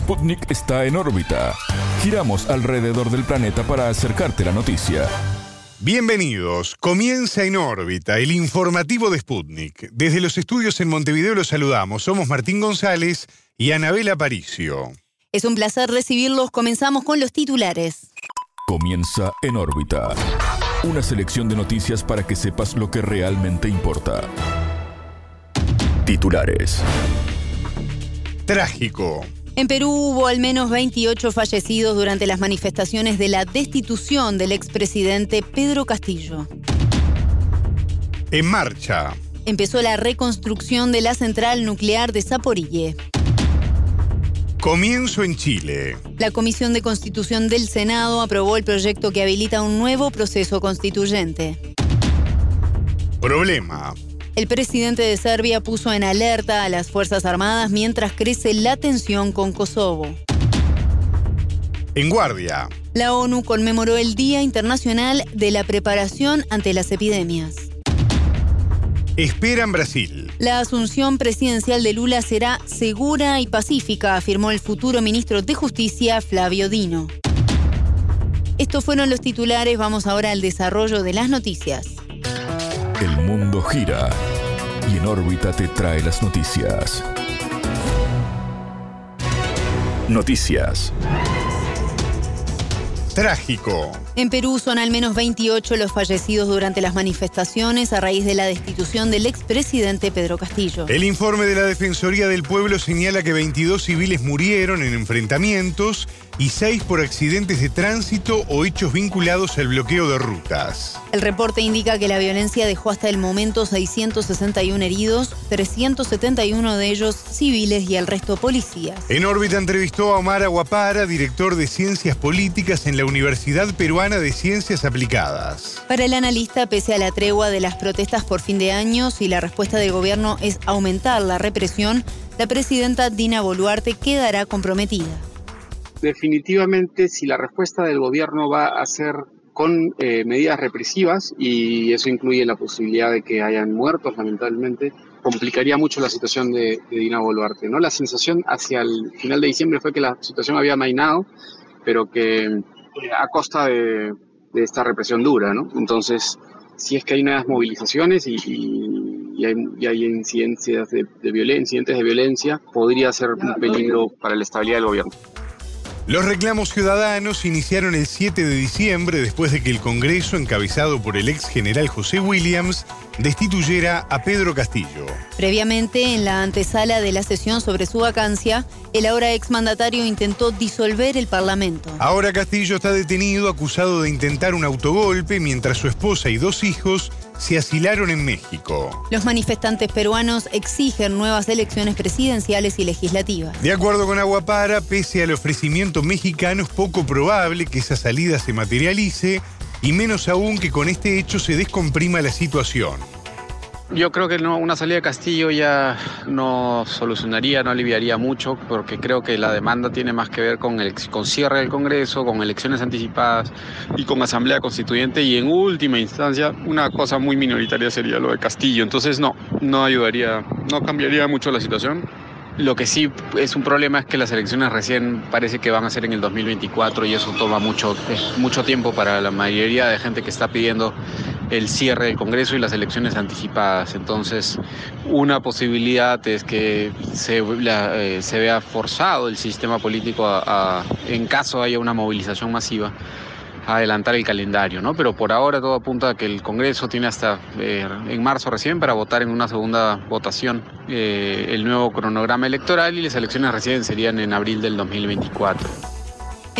Sputnik está en órbita. Giramos alrededor del planeta para acercarte la noticia. Bienvenidos. Comienza en órbita el informativo de Sputnik. Desde los estudios en Montevideo los saludamos. Somos Martín González y Anabela Paricio. Es un placer recibirlos. Comenzamos con los titulares. Comienza en órbita. Una selección de noticias para que sepas lo que realmente importa. Titulares. Trágico. En Perú hubo al menos 28 fallecidos durante las manifestaciones de la destitución del expresidente Pedro Castillo. En marcha. Empezó la reconstrucción de la central nuclear de Zaporille. Comienzo en Chile. La Comisión de Constitución del Senado aprobó el proyecto que habilita un nuevo proceso constituyente. Problema. El presidente de Serbia puso en alerta a las Fuerzas Armadas mientras crece la tensión con Kosovo. En guardia. La ONU conmemoró el Día Internacional de la Preparación ante las Epidemias. Espera en Brasil. La asunción presidencial de Lula será segura y pacífica, afirmó el futuro ministro de Justicia, Flavio Dino. Estos fueron los titulares, vamos ahora al desarrollo de las noticias. El mundo gira y en órbita te trae las noticias. Noticias. Trágico. En Perú son al menos 28 los fallecidos durante las manifestaciones a raíz de la destitución del expresidente Pedro Castillo. El informe de la Defensoría del Pueblo señala que 22 civiles murieron en enfrentamientos y 6 por accidentes de tránsito o hechos vinculados al bloqueo de rutas. El reporte indica que la violencia dejó hasta el momento 661 heridos, 371 de ellos civiles y el resto policías. En órbita entrevistó a Omar Aguapara, director de Ciencias Políticas en la Universidad Peruana de Ciencias Aplicadas. Para el analista, pese a la tregua de las protestas por fin de año, si la respuesta del gobierno es aumentar la represión, la presidenta Dina Boluarte quedará comprometida definitivamente si la respuesta del gobierno va a ser con eh, medidas represivas y eso incluye la posibilidad de que hayan muertos, lamentablemente, complicaría mucho la situación de, Dina Boluarte. ¿no? La sensación hacia el final de diciembre fue que la situación había mainado, pero que a costa de, esta represión dura. ¿no? Entonces, si es que hay nuevas movilizaciones y, hay, incidencias de, de violencia, incidentes de violencia, podría ser un peligro para la estabilidad del gobierno. Los reclamos ciudadanos iniciaron el 7 de diciembre después de que el Congreso, encabezado por el ex general José Williams, destituyera a Pedro Castillo. Previamente, en la antesala de la sesión sobre su vacancia, el ahora exmandatario intentó disolver el Parlamento. Ahora Castillo está detenido acusado de intentar un autogolpe mientras su esposa y dos hijos se asilaron en México. Los manifestantes peruanos exigen nuevas elecciones presidenciales y legislativas. De acuerdo con Aguapara, pese al ofrecimiento mexicano, es poco probable que esa salida se materialice y menos aún que con este hecho se descomprima la situación. Yo creo que no, una salida de Castillo ya no solucionaría, no aliviaría mucho, porque creo que la demanda tiene más que ver con el con cierre del Congreso, con elecciones anticipadas y con asamblea constituyente y en última instancia una cosa muy minoritaria sería lo de Castillo. Entonces no, no ayudaría, no cambiaría mucho la situación. Lo que sí es un problema es que las elecciones recién parece que van a ser en el 2024 y eso toma mucho, mucho tiempo para la mayoría de gente que está pidiendo el cierre del Congreso y las elecciones anticipadas. Entonces, una posibilidad es que se, eh, se vea forzado el sistema político en caso haya una movilización masiva adelantar el calendario, ¿no? Pero por ahora todo apunta a que el Congreso tiene hasta eh, en marzo recién para votar en una segunda votación eh, el nuevo cronograma electoral y las elecciones recién serían en abril del 2024.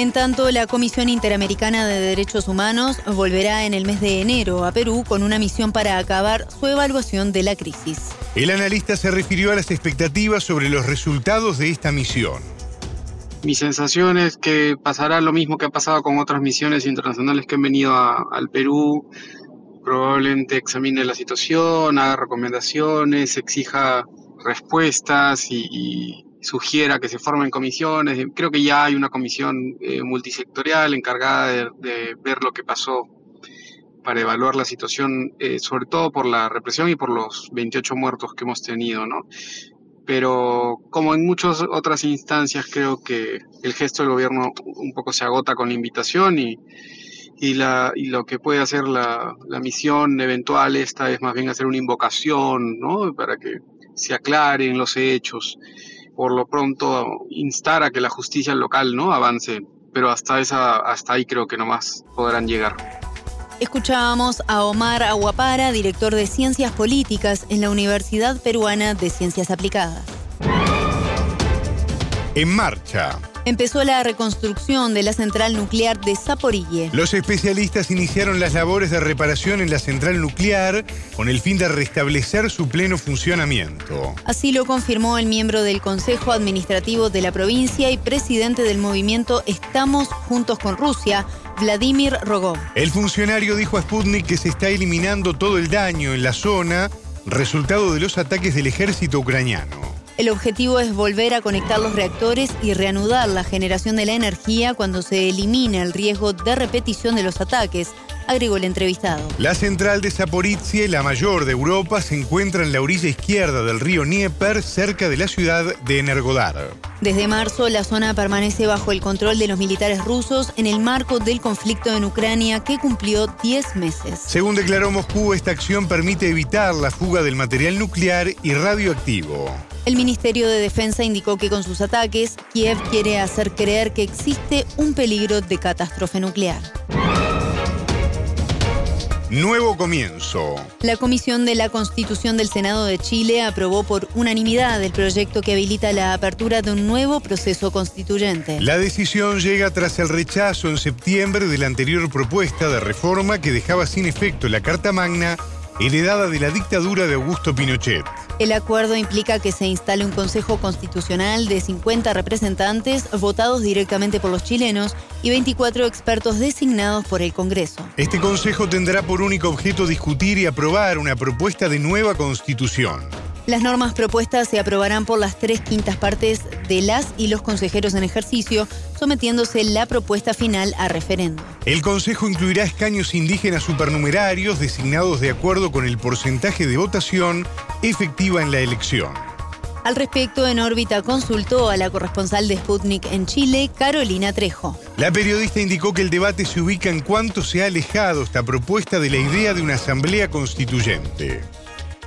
En tanto, la Comisión Interamericana de Derechos Humanos volverá en el mes de enero a Perú con una misión para acabar su evaluación de la crisis. El analista se refirió a las expectativas sobre los resultados de esta misión. Mi sensación es que pasará lo mismo que ha pasado con otras misiones internacionales que han venido al Perú. Probablemente examine la situación, haga recomendaciones, exija respuestas y sugiera que se formen comisiones. Creo que ya hay una comisión eh, multisectorial encargada de, ver lo que pasó para evaluar la situación, eh, sobre todo por la represión y por los 28 muertos que hemos tenido, ¿no? pero como en muchas otras instancias creo que el gesto del gobierno un poco se agota con la invitación y, y, la, y lo que puede hacer la, la, misión eventual esta es más bien hacer una invocación, ¿no? Para que se aclaren los hechos. Por lo pronto, instar a que la justicia local, ¿no? Avance. Pero hasta, esa, hasta ahí creo que nomás podrán llegar. Escuchábamos a Omar Aguapara, director de Ciencias Políticas en la Universidad Peruana de Ciencias Aplicadas. En marcha. Empezó la reconstrucción de la central nuclear de Zaporille. Los especialistas iniciaron las labores de reparación en la central nuclear con el fin de restablecer su pleno funcionamiento. Así lo confirmó el miembro del Consejo Administrativo de la provincia y presidente del movimiento Estamos Juntos con Rusia, Vladimir Rogov. El funcionario dijo a Sputnik que se está eliminando todo el daño en la zona, resultado de los ataques del ejército ucraniano. El objetivo es volver a conectar los reactores y reanudar la generación de la energía cuando se elimine el riesgo de repetición de los ataques, agregó el entrevistado. La central de Zaporizhia, la mayor de Europa, se encuentra en la orilla izquierda del río Dnieper, cerca de la ciudad de Energodar. Desde marzo, la zona permanece bajo el control de los militares rusos en el marco del conflicto en Ucrania que cumplió 10 meses. Según declaró Moscú, esta acción permite evitar la fuga del material nuclear y radioactivo. El Ministerio de Defensa indicó que con sus ataques, Kiev quiere hacer creer que existe un peligro de catástrofe nuclear. Nuevo comienzo. La Comisión de la Constitución del Senado de Chile aprobó por unanimidad el proyecto que habilita la apertura de un nuevo proceso constituyente. La decisión llega tras el rechazo en septiembre de la anterior propuesta de reforma que dejaba sin efecto la Carta Magna heredada de la dictadura de Augusto Pinochet. El acuerdo implica que se instale un Consejo Constitucional de 50 representantes votados directamente por los chilenos y 24 expertos designados por el Congreso. Este Consejo tendrá por único objeto discutir y aprobar una propuesta de nueva constitución. Las normas propuestas se aprobarán por las tres quintas partes de las y los consejeros en ejercicio, sometiéndose la propuesta final a referendo. El Consejo incluirá escaños indígenas supernumerarios designados de acuerdo con el porcentaje de votación efectiva en la elección. Al respecto, en órbita consultó a la corresponsal de Sputnik en Chile, Carolina Trejo. La periodista indicó que el debate se ubica en cuánto se ha alejado esta propuesta de la idea de una asamblea constituyente.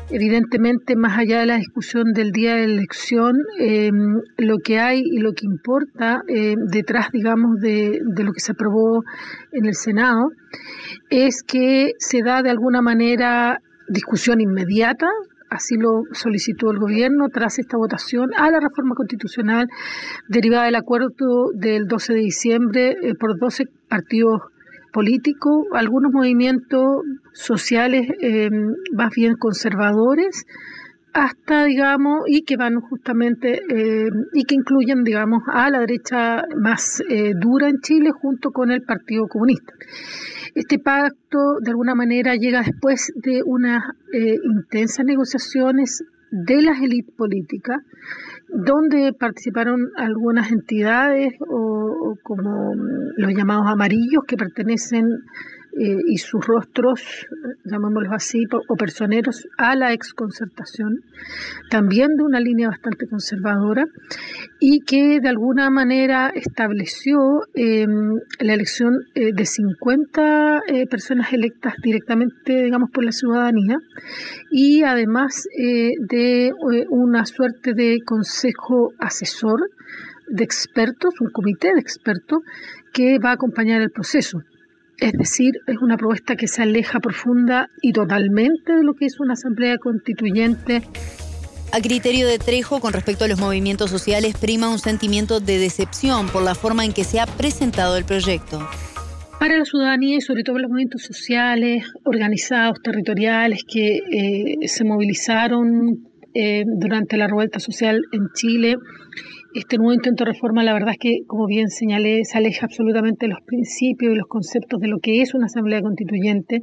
Evidentemente, más allá de la discusión del día de elección, em, lo que hay y lo que importa em, detrás, digamos, de, lo que se aprobó en el Senado, es que se da de alguna manera discusión inmediata, así lo solicitó el gobierno tras esta votación a la reforma constitucional derivada del acuerdo del 12 de diciembre eh, por 12 partidos políticos, algunos movimientos sociales eh, más bien conservadores, hasta, digamos, y que van justamente, eh, y que incluyen, digamos, a la derecha más eh, dura en Chile junto con el Partido Comunista. Este pacto, de alguna manera, llega después de unas intensas negociaciones de las élites políticas, donde participaron algunas entidades o, como los llamados amarillos que pertenecen eh, y sus rostros, llamémoslos así, o personeros a la exconcertación, también de una línea bastante conservadora, y que de alguna manera estableció em, la elección eh, de 50 eh, personas electas directamente, digamos, por la ciudadanía, y además de una suerte de consejo asesor de expertos, un comité de expertos que va a acompañar el proceso. Es decir, es una propuesta que se aleja profunda y totalmente de lo que es una asamblea constituyente. A criterio de Trejo, con respecto a los movimientos sociales, prima un sentimiento de decepción por la forma en que se ha presentado el proyecto. Para la ciudadanía y sobre todo los movimientos sociales, organizados, territoriales, que eh, se movilizaron eh, durante la revuelta social en Chile este nuevo intento de reforma, la verdad es que, como bien señalé, se aleja absolutamente de los principios y los conceptos de lo que es una asamblea constituyente,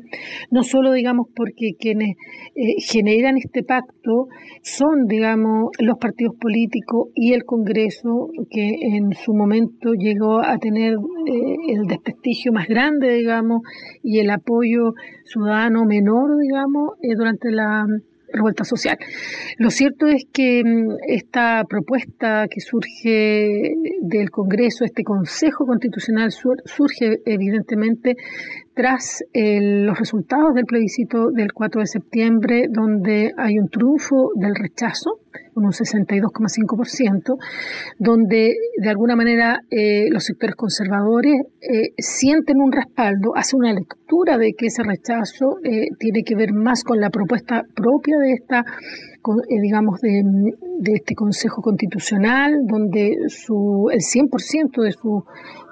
no solo, digamos, porque quienes eh, generan este pacto son, digamos, los partidos políticos y el Congreso, que en su momento llegó a tener eh, el desprestigio más grande, digamos, y el apoyo ciudadano menor, digamos, eh, durante la revuelta social. Lo cierto es que mm, esta propuesta que surge del Congreso, este Consejo Constitucional, surge evidentemente tras los resultados del plebiscito del 4 de septiembre, donde hay un triunfo del rechazo, con un 62,5%, donde de alguna manera eh, los sectores conservadores eh, sienten un respaldo, hacen una lectura de que ese rechazo eh, tiene que ver más con la propuesta propia de esta digamos, de, de, este Consejo Constitucional, donde su, el 100% de sus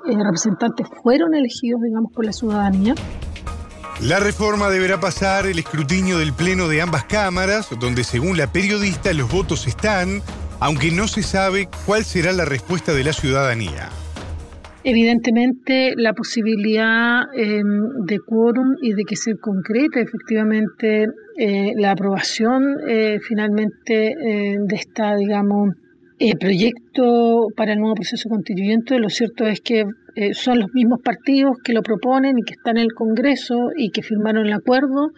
representantes fueron elegidos, digamos, por la ciudadanía. La reforma deberá pasar el escrutinio del Pleno de ambas cámaras, donde según la periodista los votos están, aunque no se sabe cuál será la respuesta de la ciudadanía. Evidentemente, la posibilidad em, de quórum y de que se concrete efectivamente eh, la aprobación eh, finalmente eh, de esta, digamos, proyecto para el nuevo proceso constituyente, lo cierto es que eh, son los mismos partidos que lo proponen y que están en el Congreso y que firmaron el acuerdo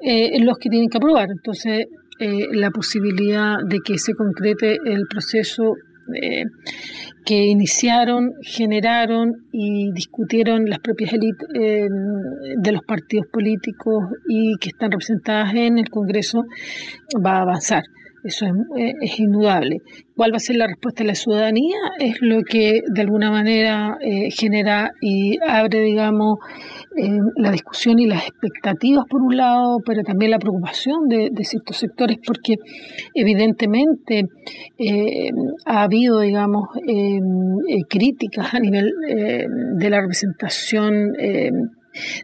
eh, los que tienen que aprobar. Entonces, eh, la posibilidad de que se concrete el proceso eh, que iniciaron, generaron y discutieron las propias élites de los partidos políticos y que están representadas en el Congreso va a avanzar. Eso es, es, indudable. ¿Cuál va a ser la respuesta de la ciudadanía? Es lo que de alguna manera eh, genera y abre, digamos, eh, la discusión y las expectativas por un lado, pero también la preocupación de, ciertos sectores, porque evidentemente eh, ha habido, digamos, críticas a nivel de la representación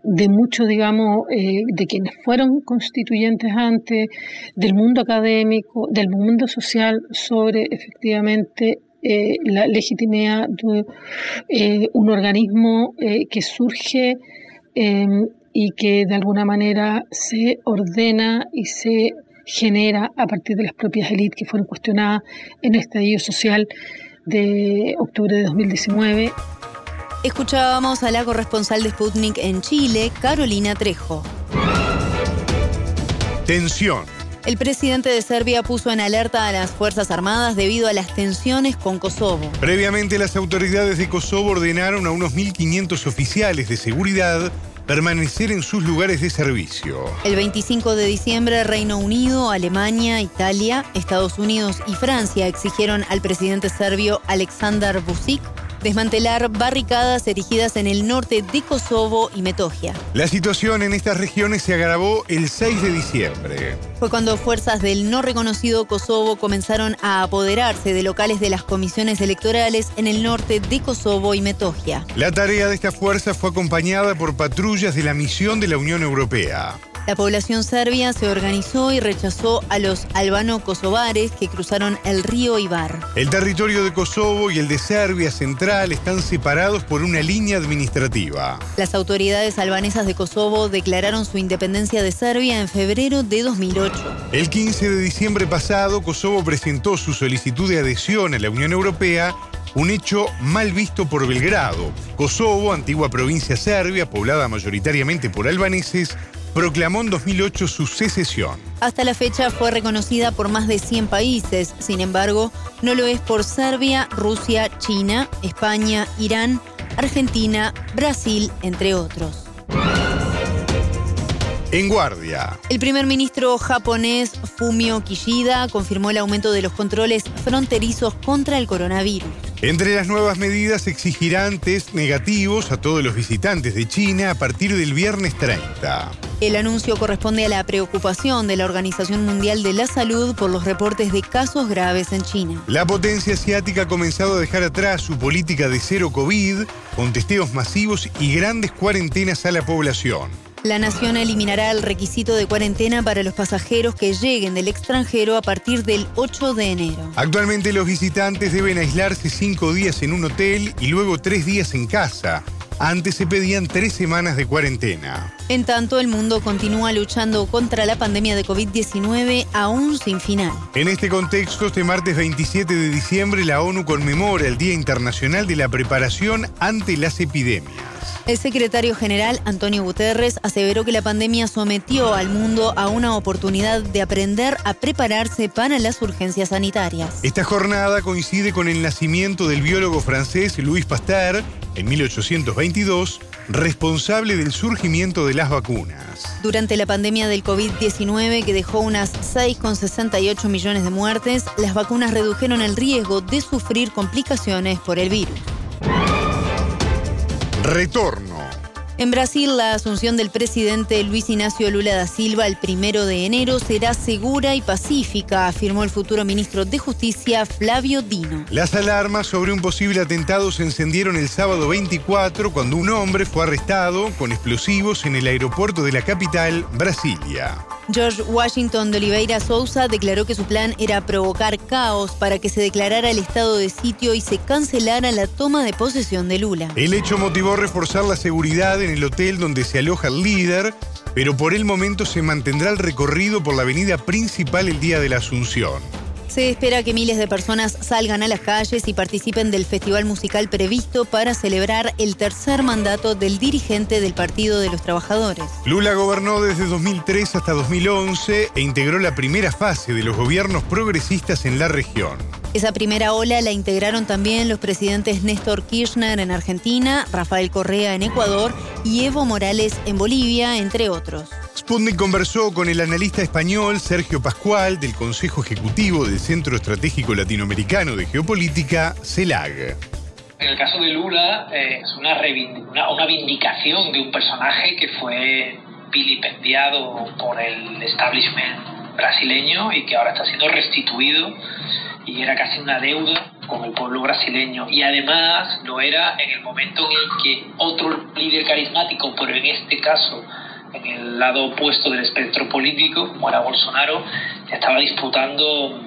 de muchos, digamos, eh, de quienes fueron constituyentes antes, del mundo académico, del mundo social, sobre efectivamente eh, la legitimidad de eh, un organismo que surge em, y que de alguna manera se ordena y se genera a partir de las propias élites que fueron cuestionadas en el estadio social de octubre de 2019 Escuchábamos a la corresponsal de Sputnik en Chile, Carolina Trejo. Tensión. El presidente de Serbia puso en alerta a las Fuerzas Armadas debido a las tensiones con Kosovo. Previamente, las autoridades de Kosovo ordenaron a unos 1.500 oficiales de seguridad permanecer en sus lugares de servicio. El 25 de diciembre, Reino Unido, Alemania, Italia, Estados Unidos y Francia exigieron al presidente serbio Aleksandar Vucic desmantelar barricadas erigidas en el norte de Kosovo y Metogia. La situación en estas regiones se agravó el 6 de diciembre. Fue cuando fuerzas del no reconocido Kosovo comenzaron a apoderarse de locales de las comisiones electorales en el norte de Kosovo y Metogia. La tarea de esta fuerza fue acompañada por patrullas de la misión de la Unión Europea. La población serbia se organizó y rechazó a los albano-kosovares que cruzaron el río Ibar. El territorio de Kosovo y el de Serbia Central están separados por una línea administrativa. Las autoridades albanesas de Kosovo declararon su independencia de Serbia en febrero de 2008. El 15 de diciembre pasado, Kosovo presentó su solicitud de adhesión a la Unión Europea un hecho mal visto por Belgrado. Kosovo, antigua provincia serbia, poblada mayoritariamente por albaneses, proclamó en 2008 su secesión. Hasta la fecha fue reconocida por más de 100 países, sin embargo, no lo es por Serbia, Rusia, China, España, Irán, Argentina, Brasil, entre otros. En guardia. El primer ministro japonés Fumio Kishida confirmó el aumento de los controles fronterizos contra el coronavirus. Entre las nuevas medidas exigirán test negativos a todos los visitantes de China a partir del viernes 30. El anuncio corresponde a la preocupación de la Organización Mundial de la Salud por los reportes de casos graves en China. La potencia asiática ha comenzado a dejar atrás su política de cero COVID, con testeos masivos y grandes cuarentenas a la población. La nación eliminará el requisito de cuarentena para los pasajeros que lleguen del extranjero a partir del 8 de enero. Actualmente los visitantes deben aislarse cinco días en un hotel y luego tres días en casa. Antes se pedían tres semanas de cuarentena. En tanto, el mundo continúa luchando contra la pandemia de COVID-19 aún sin final. En este contexto, este martes 27 de diciembre, la ONU conmemora el Día Internacional de la Preparación ante las Epidemias. El secretario general, Antonio Guterres, aseveró que la pandemia sometió al mundo a una oportunidad de aprender a prepararse para las urgencias sanitarias. Esta jornada coincide con el nacimiento del biólogo francés Louis Pasteur en 1822, responsable del surgimiento de las vacunas. Durante la pandemia del COVID-19, que dejó unas 6,68 millones de muertes, las vacunas redujeron el riesgo de sufrir complicaciones por el virus. Retorno. En Brasil, la asunción del presidente Luis Ignacio Lula da Silva el primero de enero será segura y pacífica, afirmó el futuro ministro de Justicia Flavio Dino. Las alarmas sobre un posible atentado se encendieron el sábado 24 cuando un hombre fue arrestado con explosivos en el aeropuerto de la capital, Brasilia. George Washington de Oliveira Souza declaró que su plan era provocar caos para que se declarara el estado de sitio y se cancelara la toma de posesión de Lula. El hecho motivó reforzar la seguridad en el hotel donde se aloja el líder, pero por el momento se mantendrá el recorrido por la avenida principal el día de la Asunción. Se espera que miles de personas salgan a las calles y participen del festival musical previsto para celebrar el tercer mandato del dirigente del Partido de los Trabajadores. Lula gobernó desde 2003 hasta 2011 e integró la primera fase de los gobiernos progresistas en la región. Esa primera ola la integraron también los presidentes Néstor Kirchner en Argentina, Rafael Correa en Ecuador y Evo Morales en Bolivia, entre otros. Sputnik conversó con el analista español Sergio Pascual del Consejo Ejecutivo del Centro Estratégico Latinoamericano de Geopolítica, CELAG. En el caso de Lula eh, es una, una, vindicación de un personaje que fue vilipendiado por el establishment brasileño y que ahora está siendo restituido y era casi una deuda con el pueblo brasileño y además lo era en el momento en el que otro líder carismático, pero en este caso en el lado opuesto del espectro político, como era Bolsonaro, estaba disputando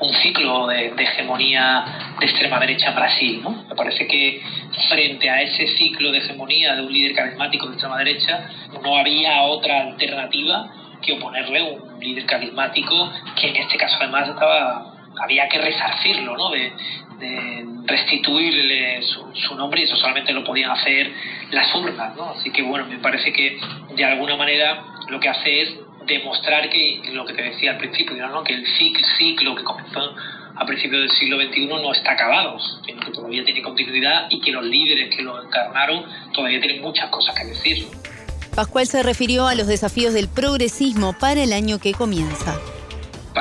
un ciclo de, hegemonía de extrema derecha en Brasil. ¿no? Me parece que frente a ese ciclo de hegemonía de un líder carismático de extrema derecha, no había otra alternativa que oponerle un líder carismático que en este caso además estaba había que resarcirlo, ¿no? de, de restituirle su, nombre y eso solamente lo podían hacer las urnas, ¿no? Así que bueno, me parece que de alguna manera lo que hace es demostrar que lo que te decía al principio, ¿no? que el ciclo que comenzó a principios del siglo XXI no está acabado, sino que todavía tiene continuidad y que los líderes que lo encarnaron todavía tienen muchas cosas que decir. Pascual se refirió a los desafíos del progresismo para el año que comienza.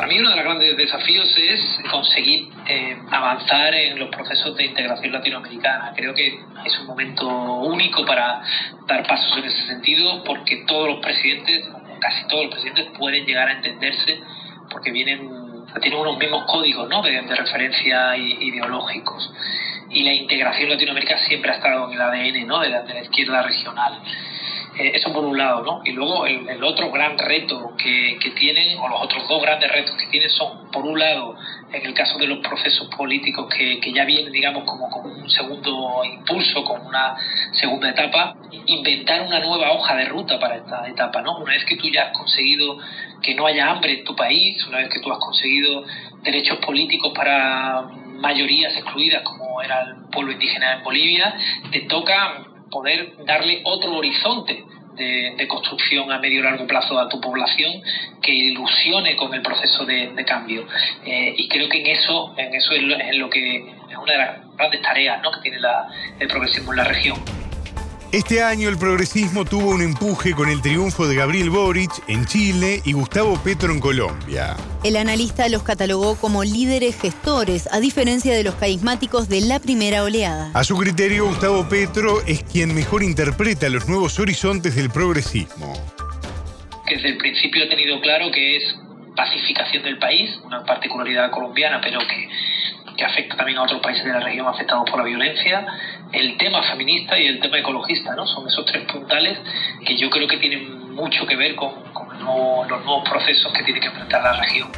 Mí uno de los grandes desafíos es conseguir eh, avanzar en los procesos de integración latinoamericana. Creo que es un momento único para dar pasos en ese sentido porque todos los presidentes, casi todos los presidentes pueden llegar a entenderse porque vienen tienen unos mismos códigos ¿no? de, referencia ideológicos y la integración latinoamericana siempre ha estado en el ADN ¿no? de, de la izquierda regional. Eh, eso por un lado, ¿no? Y luego el, otro gran reto que, que, tienen, o los otros dos grandes retos que tienen son, por un lado, en el caso de los procesos políticos que, que ya vienen, digamos, como con un segundo impulso, con una segunda etapa, inventar una nueva hoja de ruta para esta etapa, ¿no? Una vez que tú ya has conseguido que no haya hambre en tu país, una vez que tú has conseguido derechos políticos para mayorías excluidas como era el pueblo indígena en Bolivia, te toca poder darle otro horizonte de, construcción a medio y largo plazo a tu población que ilusione con el proceso de, cambio. Eh, y creo que en eso, en eso es lo, que es una de las grandes tareas ¿no? que tiene el progresismo en la región. Este año el progresismo tuvo un empuje con el triunfo de Gabriel Boric en Chile y Gustavo Petro en Colombia. El analista los catalogó como líderes gestores, a diferencia de los carismáticos de la primera oleada. A su criterio, Gustavo Petro es quien mejor interpreta los nuevos horizontes del progresismo. Desde el principio ha tenido claro que es pacificación del país, una particularidad colombiana, pero que que afecta también a otros países de la región afectados por la violencia, el tema feminista y el tema ecologista, ¿no? Son esos tres puntales que yo creo que tienen mucho que ver con, los nuevos procesos que tiene que enfrentar la región.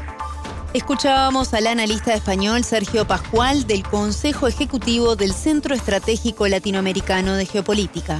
Escuchábamos al analista español Sergio Pascual del Consejo Ejecutivo del Centro Estratégico Latinoamericano de Geopolítica.